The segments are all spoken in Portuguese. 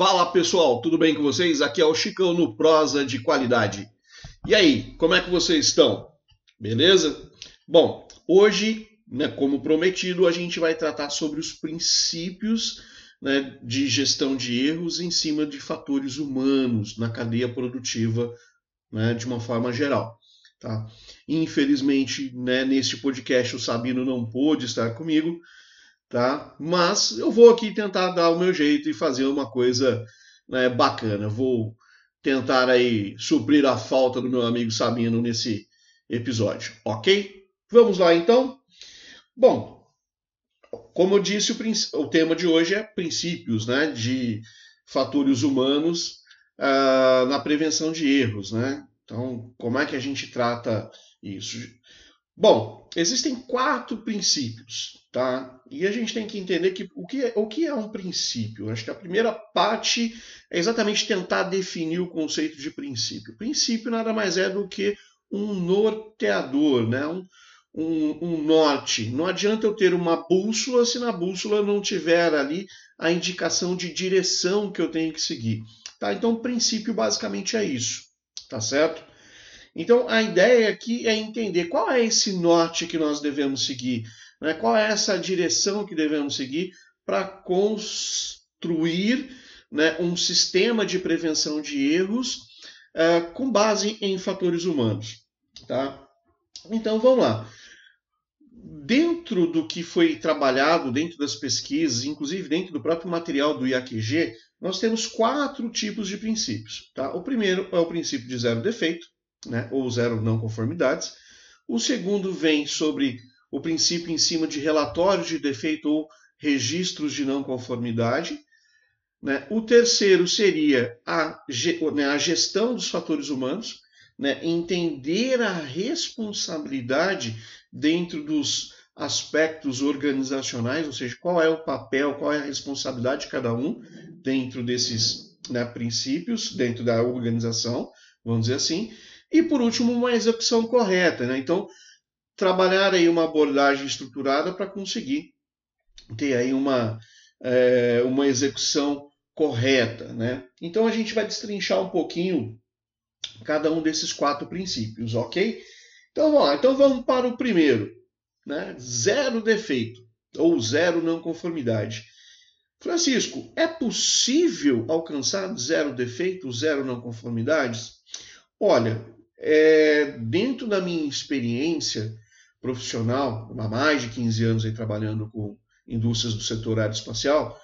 Fala pessoal, tudo bem com vocês? Aqui é o Chicão no Prosa de Qualidade. E aí, como é que vocês estão? Beleza? Bom, hoje, né, como prometido, a gente vai tratar sobre os princípios né, de gestão de erros em cima de fatores humanos na cadeia produtiva né, de uma forma geral. Tá? Infelizmente, né, neste podcast o Sabino não pôde estar comigo, tá? Mas eu vou aqui tentar dar o meu jeito e fazer uma coisa né, bacana. Vou tentar aí suprir a falta do meu amigo Sabino nesse episódio, ok? Vamos lá então. Bom, como eu disse, o, o tema de hoje é princípios, né, de fatores humanos uh, na prevenção de erros, né? Então, como é que a gente trata isso? Bom, existem quatro princípios, tá? E a gente tem que entender que o que é, o que é um princípio. Acho que a primeira parte é exatamente tentar definir o conceito de princípio. Princípio nada mais é do que um norteador, né? Um, um, um, norte. Não adianta eu ter uma bússola se na bússola não tiver ali a indicação de direção que eu tenho que seguir. Tá? Então, o princípio basicamente é isso, tá certo? Então, a ideia aqui é entender qual é esse norte que nós devemos seguir, né? qual é essa direção que devemos seguir para construir né, um sistema de prevenção de erros uh, com base em fatores humanos. Tá? Então, vamos lá. Dentro do que foi trabalhado, dentro das pesquisas, inclusive dentro do próprio material do IAQG, nós temos quatro tipos de princípios. Tá? O primeiro é o princípio de zero defeito, né, ou zero não conformidades. O segundo vem sobre o princípio em cima de relatórios de defeito ou registros de não conformidade. Né? O terceiro seria a, né, a gestão dos fatores humanos, né? entender a responsabilidade dentro dos aspectos organizacionais, ou seja, qual é o papel, qual é a responsabilidade de cada um dentro desses né, princípios, dentro da organização, vamos dizer assim. E por último, uma execução correta. Né? Então, trabalhar aí uma abordagem estruturada para conseguir ter aí uma, é, uma execução correta. Né? Então a gente vai destrinchar um pouquinho cada um desses quatro princípios, ok? Então vamos lá. Então vamos para o primeiro. Né? Zero defeito ou zero não conformidade. Francisco, é possível alcançar zero defeito, zero não conformidades? Olha, é, dentro da minha experiência profissional, há mais de 15 anos aí trabalhando com indústrias do setor aeroespacial,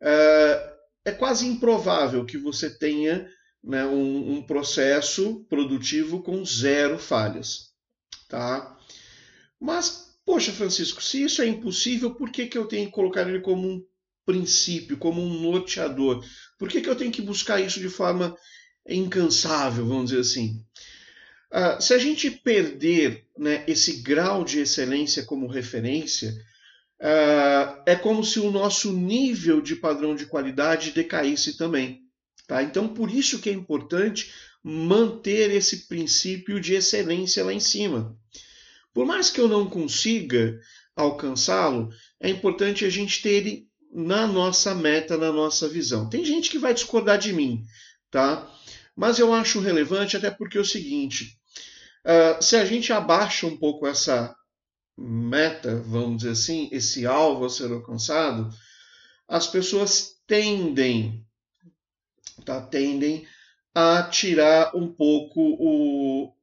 é, é quase improvável que você tenha né, um, um, processo produtivo com zero falhas. Tá? Mas, poxa, Francisco, se isso é impossível, por que, que eu tenho que colocar ele como um princípio, como um norteador? Por que, que eu tenho que buscar isso de forma incansável, vamos dizer assim? Uh, se a gente perder né, esse grau de excelência como referência, uh, é como se o nosso nível de padrão de qualidade decaísse também. Tá? Então, por isso que é importante manter esse princípio de excelência lá em cima. Por mais que eu não consiga alcançá-lo, é importante a gente ter ele na nossa meta, na nossa visão. Tem gente que vai discordar de mim, tá? Mas eu acho relevante até porque é o seguinte: Uh, se a gente abaixa um pouco essa meta, vamos dizer assim, esse alvo a ser alcançado, as pessoas tendem, tá, tendem a tirar um pouco o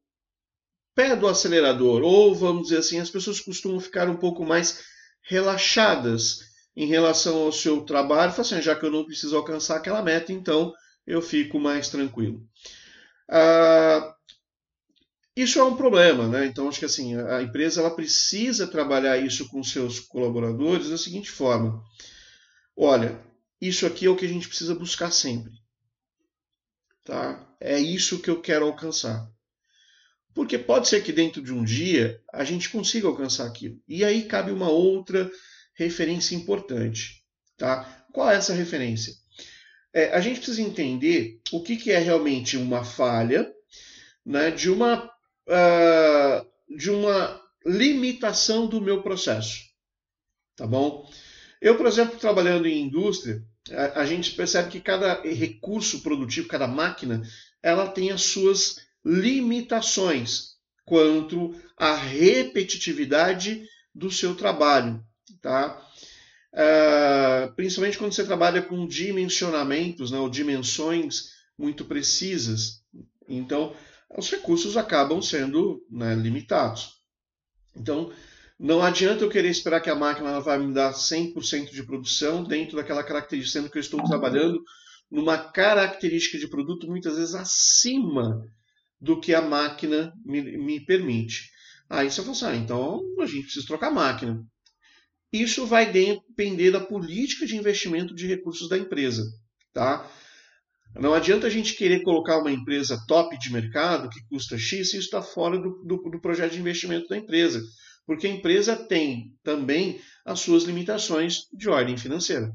pé do acelerador, ou vamos dizer assim, as pessoas costumam ficar um pouco mais relaxadas em relação ao seu trabalho, assim, já que eu não preciso alcançar aquela meta, então eu fico mais tranquilo. Uh, isso é um problema, né? Então acho que assim a empresa ela precisa trabalhar isso com seus colaboradores da seguinte forma: olha, isso aqui é o que a gente precisa buscar sempre, tá? É isso que eu quero alcançar. Porque pode ser que dentro de um dia a gente consiga alcançar aquilo. E aí cabe uma outra referência importante, tá? Qual é essa referência? É, a gente precisa entender o que, que é realmente uma falha né, de uma uh, de uma limitação do meu processo. Tá bom? Eu, por exemplo, trabalhando em indústria, A, a gente percebe que cada recurso produtivo, cada máquina, ela tem as suas limitações quanto à repetitividade do seu trabalho, tá? Uh, principalmente quando você trabalha com dimensionamentos, né, ou dimensões muito precisas. Então, os recursos acabam sendo né, limitados. Então, não adianta eu querer esperar que a máquina vai me dar 100% de produção dentro daquela característica, sendo que eu estou trabalhando numa característica de produto muitas vezes acima do que a máquina me, me permite. Aí você fala assim, ah, então a gente precisa trocar a máquina. Isso vai depender da política de investimento de recursos da empresa. Tá? Não adianta a gente querer colocar uma empresa top de mercado que custa X e isso está fora do, do, do, projeto de investimento da empresa. Porque a empresa tem também as suas limitações de ordem financeira.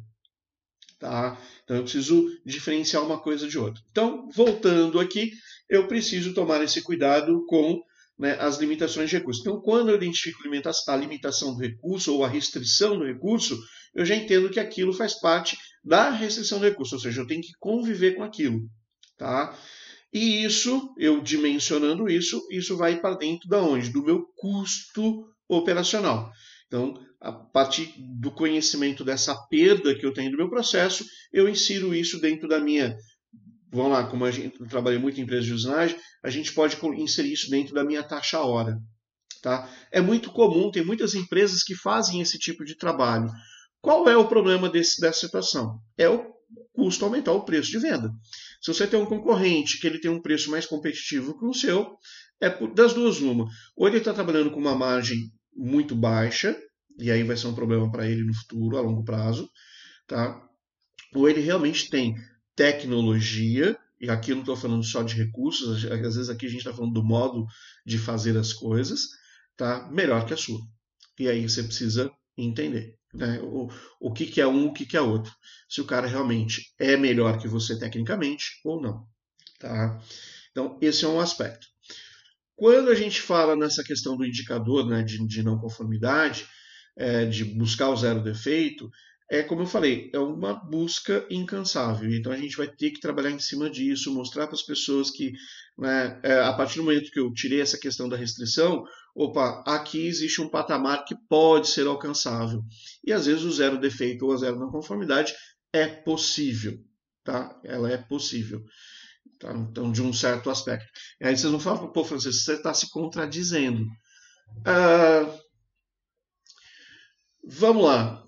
Tá? Então eu preciso diferenciar uma coisa de outra. Então, voltando aqui, eu preciso tomar esse cuidado com né, as limitações de recurso. Então, quando eu identifico a limitação do recurso ou a restrição do recurso, eu já entendo que aquilo faz parte da restrição do recurso, ou seja, eu tenho que conviver com aquilo. Tá? E isso, eu dimensionando isso, isso vai para dentro da onde? Do meu custo operacional. Então, a partir do conhecimento dessa perda que eu tenho do meu processo, eu insiro isso dentro da minha vamos lá, como a gente trabalha muito em empresas de usinagem, a gente pode inserir isso dentro da minha taxa hora. Tá? É muito comum, tem muitas empresas que fazem esse tipo de trabalho. Qual é o problema desse, dessa situação? É o custo aumentar o preço de venda. Se você tem um concorrente que ele tem um preço mais competitivo que o seu, é das duas uma. Ou ele está trabalhando com uma margem muito baixa, e aí vai ser um problema para ele no futuro, a longo prazo, tá? ou ele realmente tem tecnologia, e aqui eu não estou falando só de recursos, às vezes aqui a gente está falando do modo de fazer as coisas, tá? melhor que a sua. E aí você precisa entender né? o, o que, que é um, o que, que é outro. Se o cara realmente é melhor que você tecnicamente ou não. Tá? Então, esse é um aspecto. Quando a gente fala nessa questão do indicador né, de, de não conformidade, é, de buscar o zero defeito, é como eu falei, é uma busca incansável. Então a gente vai ter que trabalhar em cima disso, mostrar para as pessoas que, né, é, a partir do momento que eu tirei essa questão da restrição, opa, aqui existe um patamar que pode ser alcançável. E às vezes o zero defeito ou a zero não conformidade é possível, tá? Ela é possível. Tá? Então, de um certo aspecto. E aí vocês vão falar, pô, Francisco, você está se contradizendo. Ah, vamos lá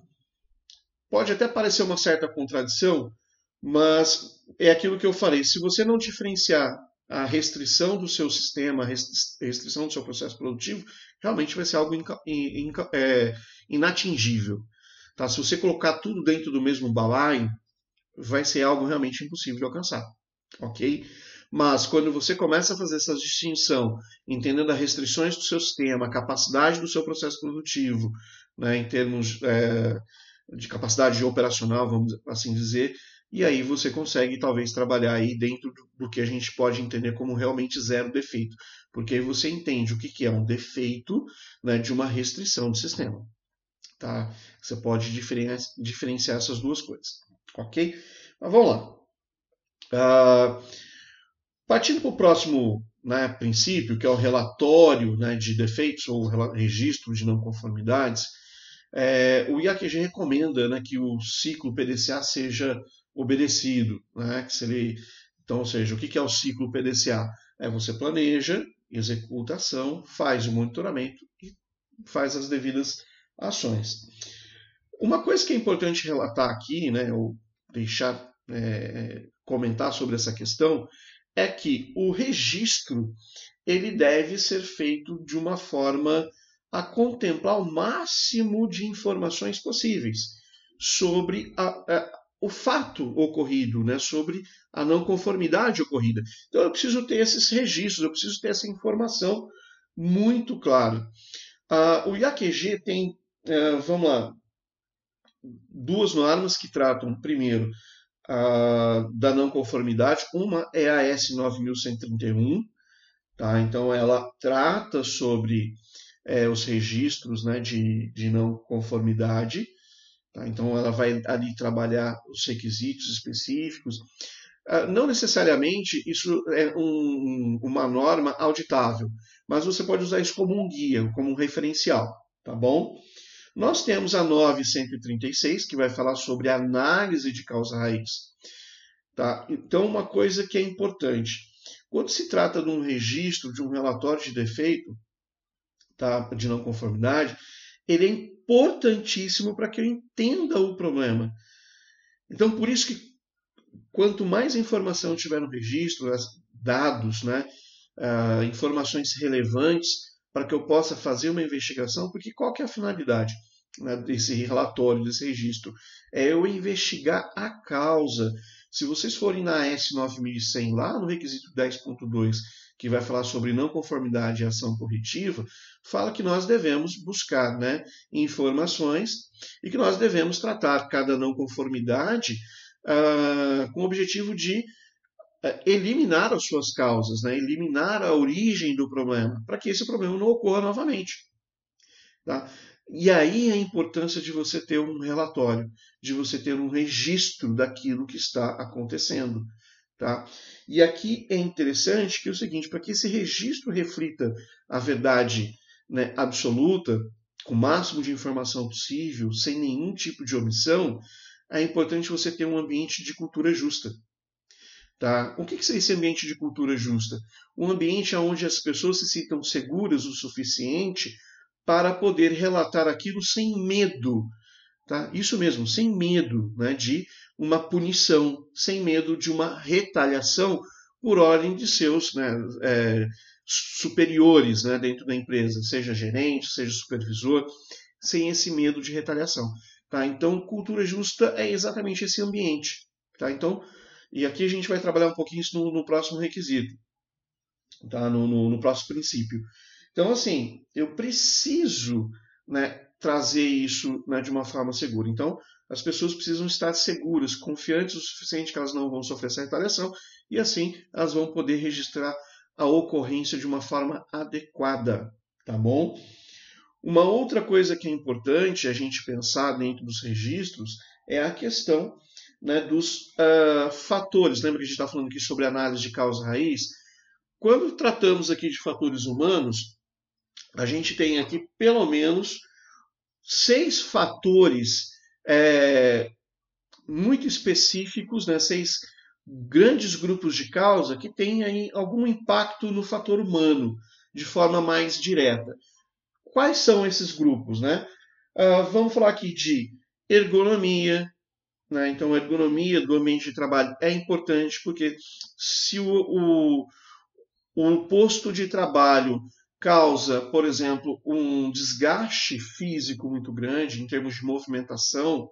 pode até parecer uma certa contradição, mas é aquilo que eu falei. Se você não diferenciar a restrição do seu sistema, a restrição do seu processo produtivo, realmente vai ser algo é, inatingível. Tá? Se você colocar tudo dentro do mesmo balaio, vai ser algo realmente impossível de alcançar. Ok? Mas quando você começa a fazer essa distinção, entendendo as restrições do seu sistema, a capacidade do seu processo produtivo, né, em termos é, de capacidade operacional, vamos assim dizer, e aí você consegue talvez trabalhar aí dentro do que a gente pode entender como realmente zero defeito, porque aí você entende o que é um defeito né, de uma restrição do sistema. Tá? Você pode diferenciar essas duas coisas. Ok? Mas vamos lá. Uh, partindo para o próximo né, princípio, que é o relatório né, de defeitos ou registro de não conformidades, é, o IAQG recomenda né, que o ciclo PDCA seja obedecido. Né, que ele, então, ou seja, o que é o ciclo PDCA? É você planeja, executa a ação, faz o monitoramento e faz as devidas ações. Uma coisa que é importante relatar aqui, né, ou deixar é, comentar sobre essa questão, é que o registro ele deve ser feito de uma forma a contemplar o máximo de informações possíveis sobre a, a, o fato ocorrido, né, sobre a não conformidade ocorrida. Então eu preciso ter esses registros, eu preciso ter essa informação muito clara. Uh, o IAQG tem, uh, vamos lá, duas normas que tratam, primeiro, uh, da não conformidade. Uma é a S9131, tá? então ela trata sobre é, os registros né, de, de não conformidade. Tá? Então, ela vai ali trabalhar os requisitos específicos. Uh, não necessariamente isso é um, uma norma auditável, mas você pode usar isso como um guia, como um referencial, tá bom? Nós temos a 9136, que vai falar sobre análise de causa raiz. Tá? Então, uma coisa que é importante, quando se trata de um registro, de um relatório de defeito, tá? de não conformidade, ele é importantíssimo para que eu entenda o problema. Então, por isso que quanto mais informação tiver no registro, dados, né, uh, informações relevantes, para que eu possa fazer uma investigação, porque qual que é a finalidade né, desse relatório, desse registro? É eu investigar a causa. Se vocês forem na S9100 lá no requisito 10.2, que vai falar sobre não conformidade e ação corretiva, fala que nós devemos buscar né, informações e que nós devemos tratar cada não conformidade uh, com o objetivo de é, eliminar as suas causas, né? eliminar a origem do problema, para que esse problema não ocorra novamente. Tá? E aí a importância de você ter um relatório, de você ter um registro daquilo que está acontecendo. Tá? E aqui é interessante que é o seguinte, para que esse registro reflita a verdade né, absoluta, com o máximo de informação possível, sem nenhum tipo de omissão, é importante você ter um ambiente de cultura justa. Tá? O que, que é esse ambiente de cultura justa? Um ambiente onde as pessoas se sintam seguras o suficiente para poder relatar aquilo sem medo. Tá? Isso mesmo, sem medo né, de uma punição, sem medo de uma retaliação por ordem de seus né, é, superiores né, dentro da empresa, seja gerente, seja supervisor, sem esse medo de retaliação. Tá? Então, cultura justa é exatamente esse ambiente. Tá? Então, e aqui a gente vai trabalhar um pouquinho isso no, no próximo requisito, tá? no, no, no, próximo princípio. Então, assim, eu preciso né, trazer isso né, de uma forma segura. Então, as pessoas precisam estar seguras, confiantes o suficiente que elas não vão sofrer essa retaliação e assim elas vão poder registrar a ocorrência de uma forma adequada, tá bom? Uma outra coisa que é importante a gente pensar dentro dos registros é a questão né, dos uh, fatores. Lembra que a gente está falando aqui sobre análise de causa-raiz? Quando tratamos aqui de fatores humanos, a gente tem aqui pelo menos seis fatores é, muito específicos, né, seis grandes grupos de causa que têm aí algum impacto no fator humano de forma mais direta. Quais são esses grupos? Né? Uh, vamos falar aqui de ergonomia, né? Então, a ergonomia do ambiente de trabalho é importante porque se o, o, o posto de trabalho causa, por exemplo, um desgaste físico muito grande em termos de movimentação,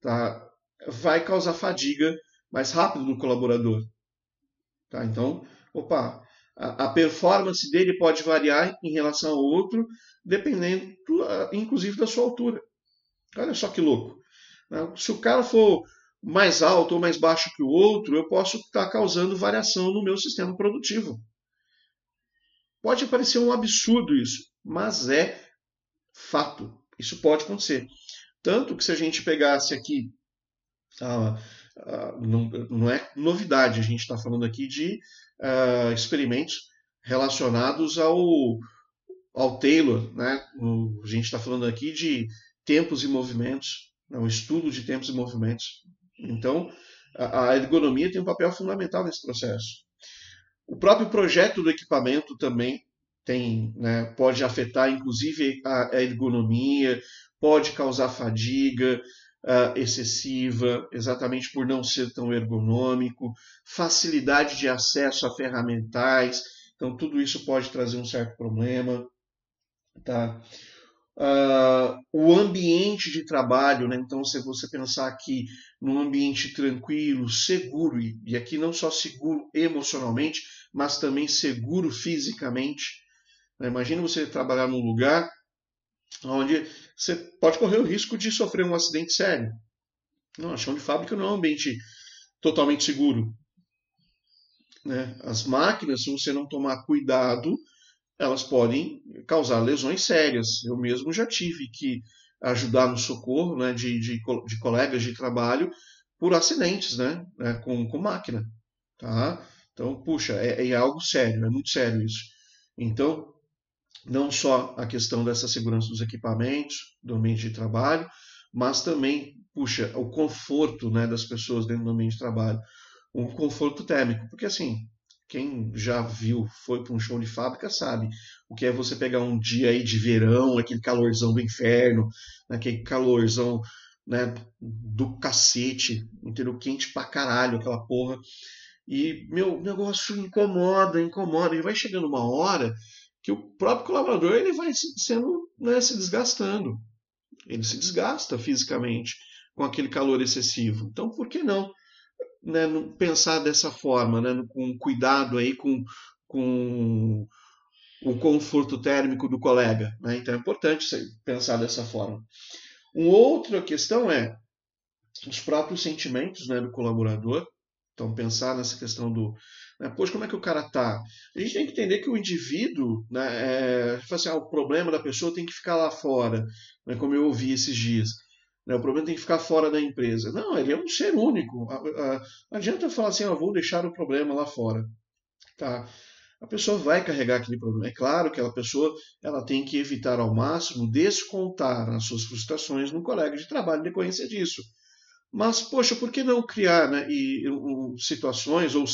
tá? vai causar fadiga mais rápido no colaborador. Tá? Então, opa, a, a, performance dele pode variar em relação ao outro, dependendo, inclusive, da sua altura. Olha só que louco. Né? Se o cara for mais alto ou mais baixo que o outro, eu posso estar causando variação no meu sistema produtivo. Pode parecer um absurdo isso, mas é fato. Isso pode acontecer. Tanto que se a gente pegasse aqui, ah, ah, não, não, é novidade, a gente está falando aqui de ah, experimentos relacionados ao, ao Taylor, né? O, a gente está falando aqui de tempos e movimentos, é um estudo de tempos e movimentos. Então, a ergonomia tem um papel fundamental nesse processo. O próprio projeto do equipamento também tem, né, pode afetar, inclusive, a ergonomia, pode causar fadiga uh, excessiva, exatamente por não ser tão ergonômico, facilidade de acesso a ferramentais, então tudo isso pode trazer um certo problema. Tá? Uh, o ambiente de trabalho, né? então se você pensar aqui num ambiente tranquilo, seguro, e aqui não só seguro emocionalmente, mas também seguro fisicamente. Né? Imagina você trabalhar num lugar onde você pode correr o risco de sofrer um acidente sério. Não, a chão de fábrica não é um ambiente totalmente seguro. Né? As máquinas, se você não tomar cuidado, elas podem causar lesões sérias. Eu mesmo já tive que ajudar no socorro né, de, de, de colegas de trabalho por acidentes né, né, com, com máquina. Tá? Então, puxa, é, é algo sério, é muito sério isso. Então, não só a questão dessa segurança dos equipamentos, do ambiente de trabalho, mas também, puxa, o conforto né, das pessoas dentro do ambiente de trabalho, um conforto térmico, porque assim, quem já viu, foi para um show de fábrica, sabe o que é você pegar um dia aí de verão, aquele calorzão do inferno, aquele calorzão né, do cacete, entendeu? Quente pra caralho, aquela porra. E, meu, negócio incomoda, incomoda. E vai chegando uma hora que o próprio colaborador ele vai sendo, né, se desgastando. Ele se desgasta fisicamente com aquele calor excessivo. Então, por que não né, pensar dessa forma, né, com cuidado aí, com, com o conforto térmico do colega. Né? Então é importante pensar dessa forma. Uma outra questão é os próprios sentimentos né, do colaborador. Então pensar nessa questão do, né, poxa, como é que o cara tá? A gente tem que entender que o indivíduo, né, é, assim, ah, o problema da pessoa tem que ficar lá fora, né, como eu ouvi esses dias. Né? O problema tem que ficar fora da empresa. Não, ele é um ser único. Não adianta falar assim, ah, vou deixar o problema lá fora. Tá? A pessoa vai carregar aquele problema. É claro que aquela pessoa ela tem que evitar ao máximo descontar as suas frustrações no colega de trabalho em decorrência disso. Mas, poxa, por que não criar né, e, um, situações ou,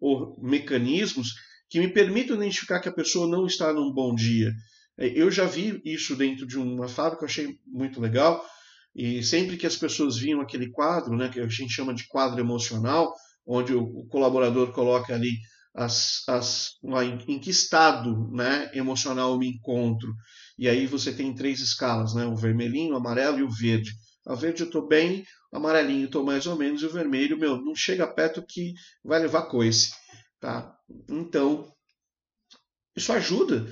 ou mecanismos que me permitam identificar que a pessoa não está num bom dia? É, eu já vi isso dentro de uma fábrica, achei muito legal. E sempre que as pessoas viam aquele quadro, né, que a gente chama de quadro emocional, onde o, colaborador coloca ali as, as, em que estado né, emocional eu me encontro. E aí você tem três escalas, né, o vermelhinho, o amarelo e o verde. A verde eu estou bem, o amarelinho estou mais ou menos, e o vermelho, meu, não chega perto que vai levar coice. Tá? Então, isso ajuda,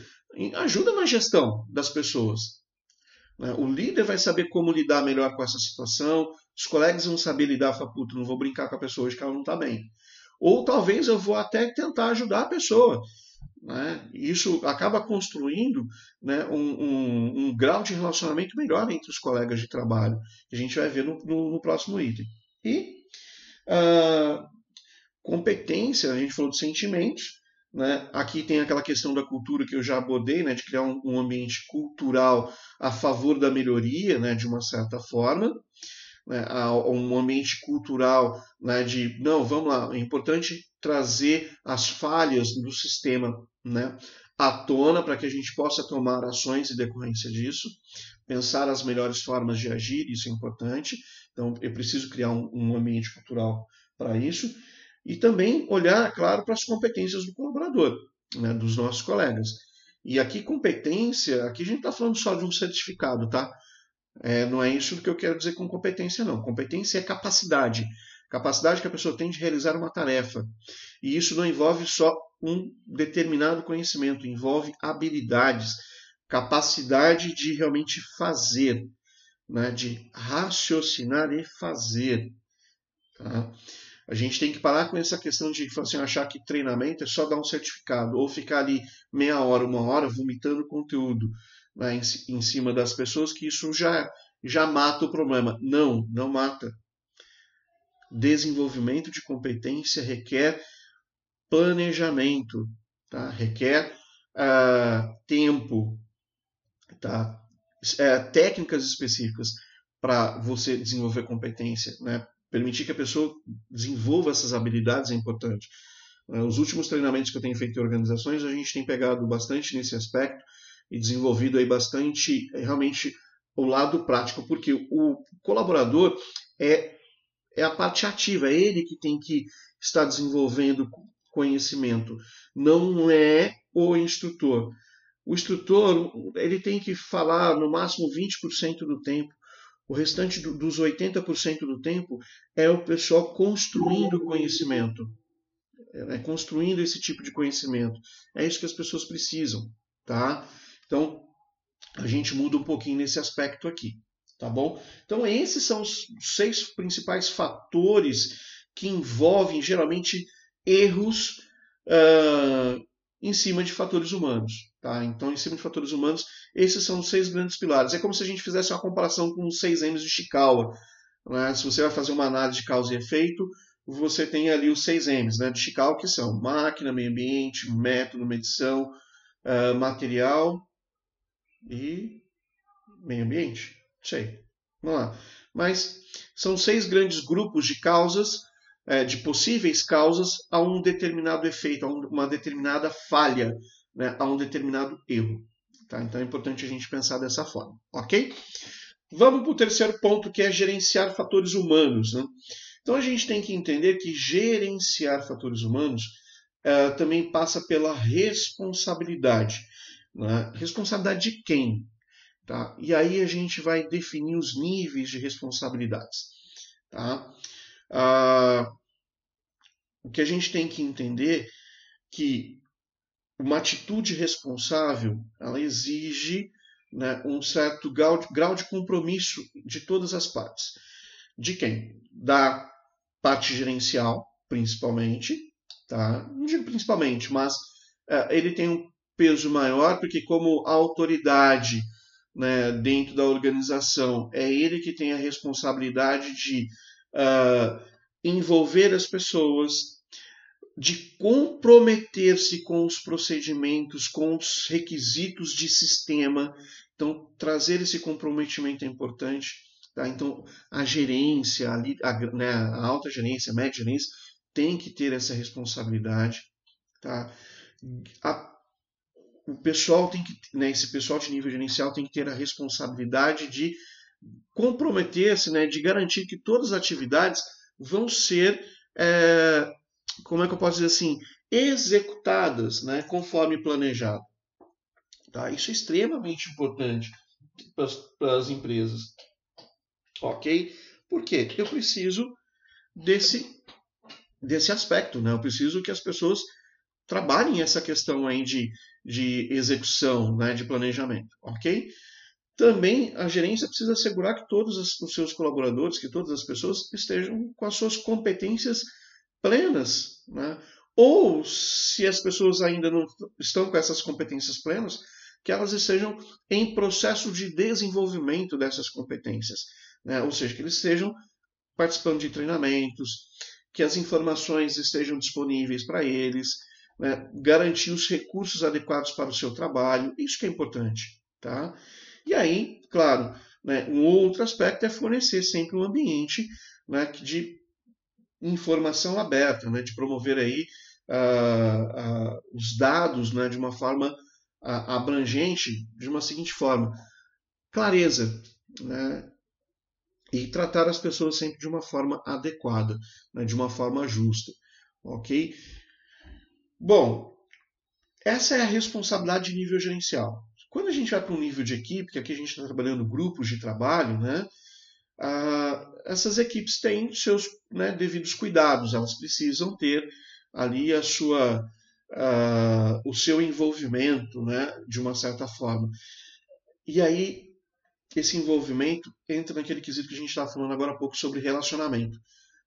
ajuda na gestão das pessoas. Né? O líder vai saber como lidar melhor com essa situação, os colegas vão saber lidar, falar, puta, não vou brincar com a pessoa hoje que ela não está bem. Ou talvez eu vou até tentar ajudar a pessoa. Né? Isso acaba construindo né, um, um, um, grau de relacionamento melhor entre os colegas de trabalho, que a gente vai ver no, no, no próximo item. E uh, competência, a gente falou de sentimentos, né? Aqui tem aquela questão da cultura que eu já abordei, né? de criar um, um ambiente cultural a favor da melhoria, né? de uma certa forma. Né? Um ambiente cultural né? de, não, vamos lá, é importante trazer as falhas do sistema né? à tona para que a gente possa tomar ações em decorrência disso, pensar as melhores formas de agir, isso é importante. Então, eu preciso criar um, um ambiente cultural para isso e também olhar, claro, para as competências do colaborador, né, dos nossos colegas. E aqui, competência, aqui a gente está falando só de um certificado, tá? É, não é isso que eu quero dizer com competência, não. Competência é capacidade. Capacidade que a pessoa tem de realizar uma tarefa. E isso não envolve só um determinado conhecimento, envolve habilidades, capacidade de realmente fazer, né? de raciocinar e fazer. Tá? A gente tem que parar com essa questão de assim, achar que treinamento é só dar um certificado ou ficar ali meia hora, uma hora vomitando conteúdo né, em, em cima das pessoas, que isso já, já mata o problema. Não, não mata. Desenvolvimento de competência requer planejamento, tá? requer uh, tempo, tá? É, técnicas específicas para você desenvolver competência. Né? permitir que a pessoa desenvolva essas habilidades é importante. Os últimos treinamentos que eu tenho feito em organizações, a gente tem pegado bastante nesse aspecto e desenvolvido aí bastante eh, realmente o lado prático, porque o colaborador é, é a parte ativa, é ele que tem que estar desenvolvendo conhecimento, não é o instrutor. O instrutor ele tem que falar no máximo 20% do tempo o restante do, dos 80% do tempo é o pessoal construindo conhecimento, é, construindo esse tipo de conhecimento. É isso que as pessoas precisam, tá? Então, a gente muda um pouquinho nesse aspecto aqui, tá bom? Então, esses são os seis principais fatores que envolvem geralmente erros uh, em cima de fatores humanos. Tá? Então, em cima de fatores humanos, esses são os seis grandes pilares. É como se a gente fizesse uma comparação com os seis M's de Chikawa. Né? Se você vai fazer uma análise de causa e efeito, você tem ali os seis M's né, de Chikawa, que são máquina, meio ambiente, método, medição, uh, material e meio ambiente. Sei. Vamos lá. Mas são seis grandes grupos de causas, é, de possíveis causas a um determinado efeito, a uma determinada falha né, a um determinado erro. Tá? Então é importante a gente pensar dessa forma, ok? Vamos para o terceiro ponto, que é gerenciar fatores humanos. Né? Então a gente tem que entender que gerenciar fatores humanos uh, também passa pela responsabilidade. Né? Responsabilidade de quem? Tá? E aí a gente vai definir os níveis de responsabilidades. Tá? Uh, o que a gente tem que entender que uma atitude responsável, ela exige né, um certo grau de, grau de compromisso de todas as partes. De quem? Da parte gerencial, principalmente, tá? não digo principalmente, mas uh, ele tem um peso maior, porque como autoridade né, dentro da organização, é ele que tem a responsabilidade de uh, envolver as pessoas, de comprometer-se com os procedimentos, com os requisitos de sistema. Então, trazer esse comprometimento é importante. Tá? Então, a gerência, a, a, né, a alta gerência, a média gerência, tem que ter essa responsabilidade. Tá? A, o pessoal tem que, né, esse pessoal de nível gerencial tem que ter a responsabilidade de comprometer-se, né, de garantir que todas as atividades vão ser é, como é que eu posso dizer assim, executadas né, conforme planejado. Tá? Isso é extremamente importante para as empresas. Ok? Por quê? Eu preciso desse, desse aspecto. Né? Eu preciso que as pessoas trabalhem essa questão aí de, de execução, né, de planejamento. Ok? Também a gerência precisa assegurar que todos os seus colaboradores, que todas as pessoas estejam com as suas competências plenas, né? ou se as pessoas ainda não estão com essas competências plenas, que elas estejam em processo de desenvolvimento dessas competências, né? ou seja, que eles estejam participando de treinamentos, que as informações estejam disponíveis para eles, né? garantir os recursos adequados para o seu trabalho, isso que é importante. Tá? E aí, claro, né, um outro aspecto é fornecer sempre um ambiente né, de informação aberta, né, de promover aí uh, uh, os dados né, de uma forma uh, abrangente, de uma seguinte forma: clareza, né, e tratar as pessoas sempre de uma forma adequada, né, de uma forma justa, ok? Bom, essa é a responsabilidade de nível gerencial. Quando a gente vai para um nível de equipe, que aqui a gente está trabalhando grupos de trabalho, né? Ah, essas equipes têm seus né, devidos cuidados, elas precisam ter ali a sua, uh, o seu envolvimento né, de uma certa forma. E aí, esse envolvimento entra naquele quesito que a gente estava falando agora há pouco sobre relacionamento.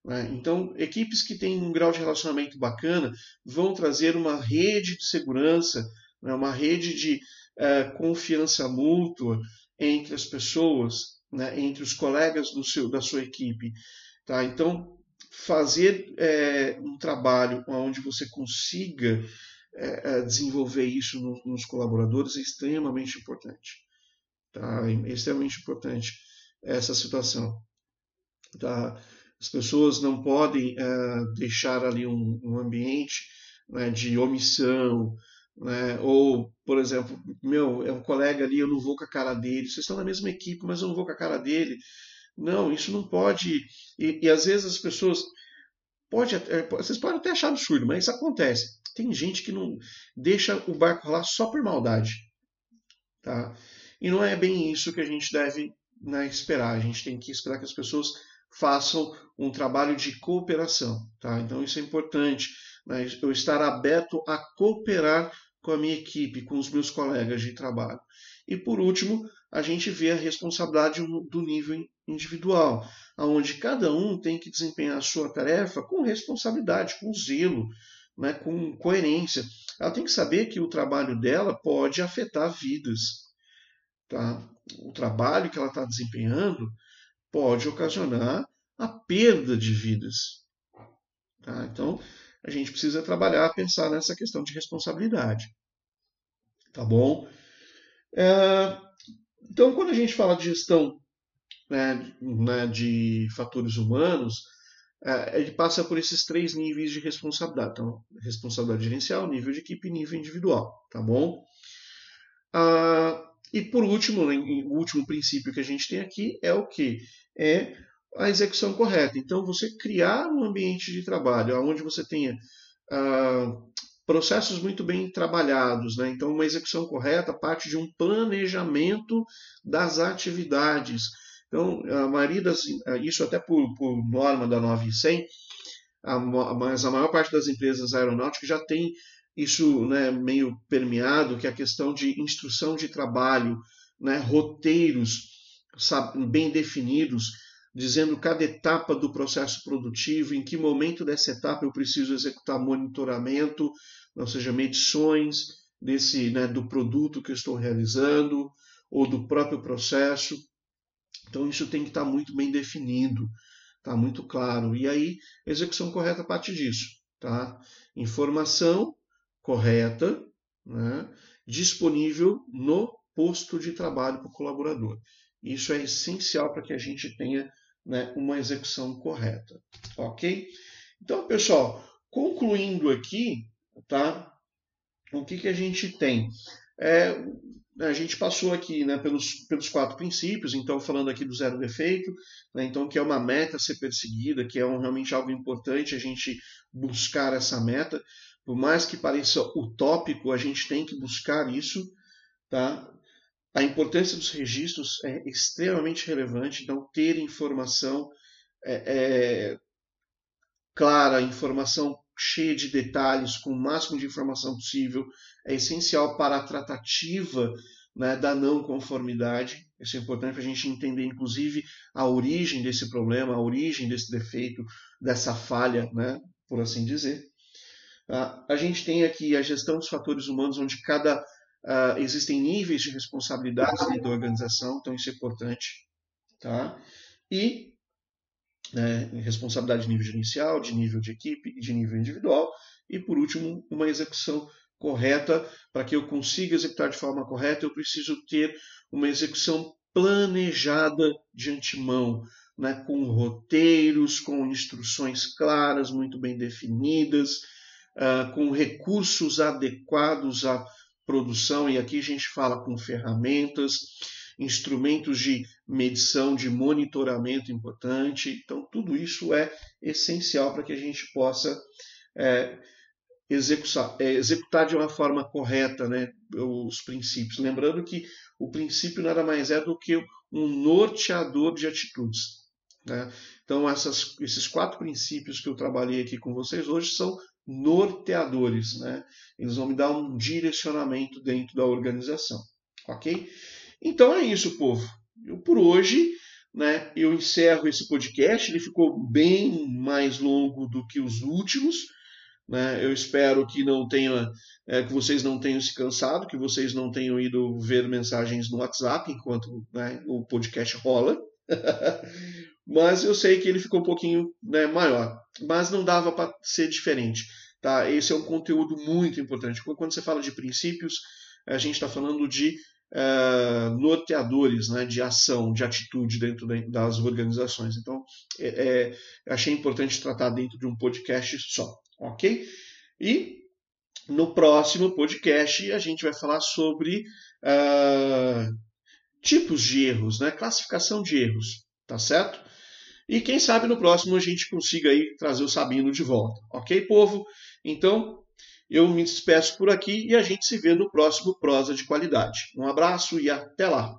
Né? Então, equipes que têm um grau de relacionamento bacana vão trazer uma rede de segurança, né, uma rede de uh, confiança mútua entre as pessoas, né, entre os colegas seu, da sua equipe. Tá? Então, fazer é, um trabalho onde você consiga é, é, desenvolver isso no, nos colaboradores é extremamente importante. Tá? É extremamente importante essa situação. Tá? As pessoas não podem é, deixar ali um, um ambiente né, de omissão, né? Ou, por exemplo, meu, é um colega ali, eu não vou com a cara dele. Vocês estão na mesma equipe, mas eu não vou com a cara dele. Não, isso não pode. E, e às vezes as pessoas. Pode, é, vocês podem até achar absurdo, mas isso acontece. Tem gente que não deixa o barco rolar só por maldade. Tá? E não é bem isso que a gente deve né, esperar. A gente tem que esperar que as pessoas façam um trabalho de cooperação. Tá? Então isso é importante né, eu estar aberto a cooperar com a minha equipe, com os meus colegas de trabalho. E por último, a gente vê a responsabilidade do nível individual, onde cada um tem que desempenhar a sua tarefa com responsabilidade, com zelo, né, com coerência. ela tem que saber que o trabalho dela pode afetar vidas. Tá? O trabalho que ela está desempenhando pode ocasionar a perda de vidas. Tá? Então, a gente precisa trabalhar, pensar nessa questão de responsabilidade. Tá bom? É, então, quando a gente fala de gestão né, né, de fatores humanos, é, ele passa por esses três níveis de responsabilidade. Então, responsabilidade gerencial, nível de equipe e nível individual, tá bom? Ah, e por último, né, o último princípio que a gente tem aqui é o que? É a execução correta. Então, você criar um ambiente de trabalho onde você tenha ah, processos muito bem trabalhados. Né? Então, uma execução correta parte de um planejamento das atividades. Então, a maioria das, isso até por, por norma da 9100, a, mas a maior parte das empresas aeronáuticas já tem isso né, meio permeado, que é a questão de instrução de trabalho, né, roteiros bem definidos, dizendo cada etapa do processo produtivo, em que momento dessa etapa eu preciso executar monitoramento, ou seja, medições desse né, do produto que eu estou realizando ou do próprio processo. Então isso tem que estar muito bem definido, tá muito claro. E aí execução correta parte disso, tá? Informação correta, né, disponível no posto de trabalho para o colaborador. Isso é essencial para que a gente tenha né, uma execução correta. Ok? Então, pessoal, concluindo aqui, tá? O que, que a gente tem? É, a gente passou aqui né, pelos, pelos quatro princípios, então falando aqui do zero defeito, né, então que é uma meta a ser perseguida, que é um, realmente algo importante a gente buscar essa meta, por mais que pareça utópico, a gente tem que buscar isso, tá? A importância dos registros é extremamente relevante, então ter informação é, é, clara, informação cheia de detalhes, com o máximo de informação possível, é essencial para a tratativa né, da não conformidade. Isso é importante para a gente entender, inclusive, a origem desse problema, a origem desse defeito, dessa falha, né, por assim dizer. Uh, a gente tem aqui a gestão dos fatores humanos, onde cada Uh, existem níveis de responsabilidade da organização, então isso é importante. Tá? E né, responsabilidade de nível gerencial, de nível de equipe e de nível individual. E por último, uma execução correta. Para que eu consiga executar de forma correta, eu preciso ter uma execução planejada de antemão, né, com roteiros, com instruções claras, muito bem definidas, uh, com recursos adequados a produção, e aqui a gente fala com ferramentas, instrumentos de medição, de monitoramento importante. Então, tudo isso é essencial para que a gente possa é, executar, é, executar de uma forma correta né, os princípios. Lembrando que o princípio nada mais é do que um norteador de atitudes. Né? Então, essas, esses quatro princípios que eu trabalhei aqui com vocês hoje são norteadores, né? Eles vão me dar um direcionamento dentro da organização, ok? Então é isso, povo. Eu, por hoje, né, eu encerro esse podcast. Ele ficou bem mais longo do que os últimos. Né? Eu espero que não tenha, é, que vocês não tenham se cansado, que vocês não tenham ido ver mensagens no WhatsApp enquanto né, o podcast rola. mas eu sei que ele ficou um pouquinho né, maior. Mas não dava para ser diferente. Tá? Esse é um conteúdo muito importante. Quando você fala de princípios, a gente está falando de uh, norteadores né, de ação, de atitude dentro das organizações. Então, é, é, achei importante tratar dentro de um podcast só. Ok? E no próximo podcast a gente vai falar sobre uh, tipos de erros, né? classificação de erros. Tá certo? E quem sabe no próximo a gente consiga aí trazer o Sabino de volta. Ok, povo? Então, eu me despeço por aqui e a gente se vê no próximo Prosa de Qualidade. Um abraço e até lá!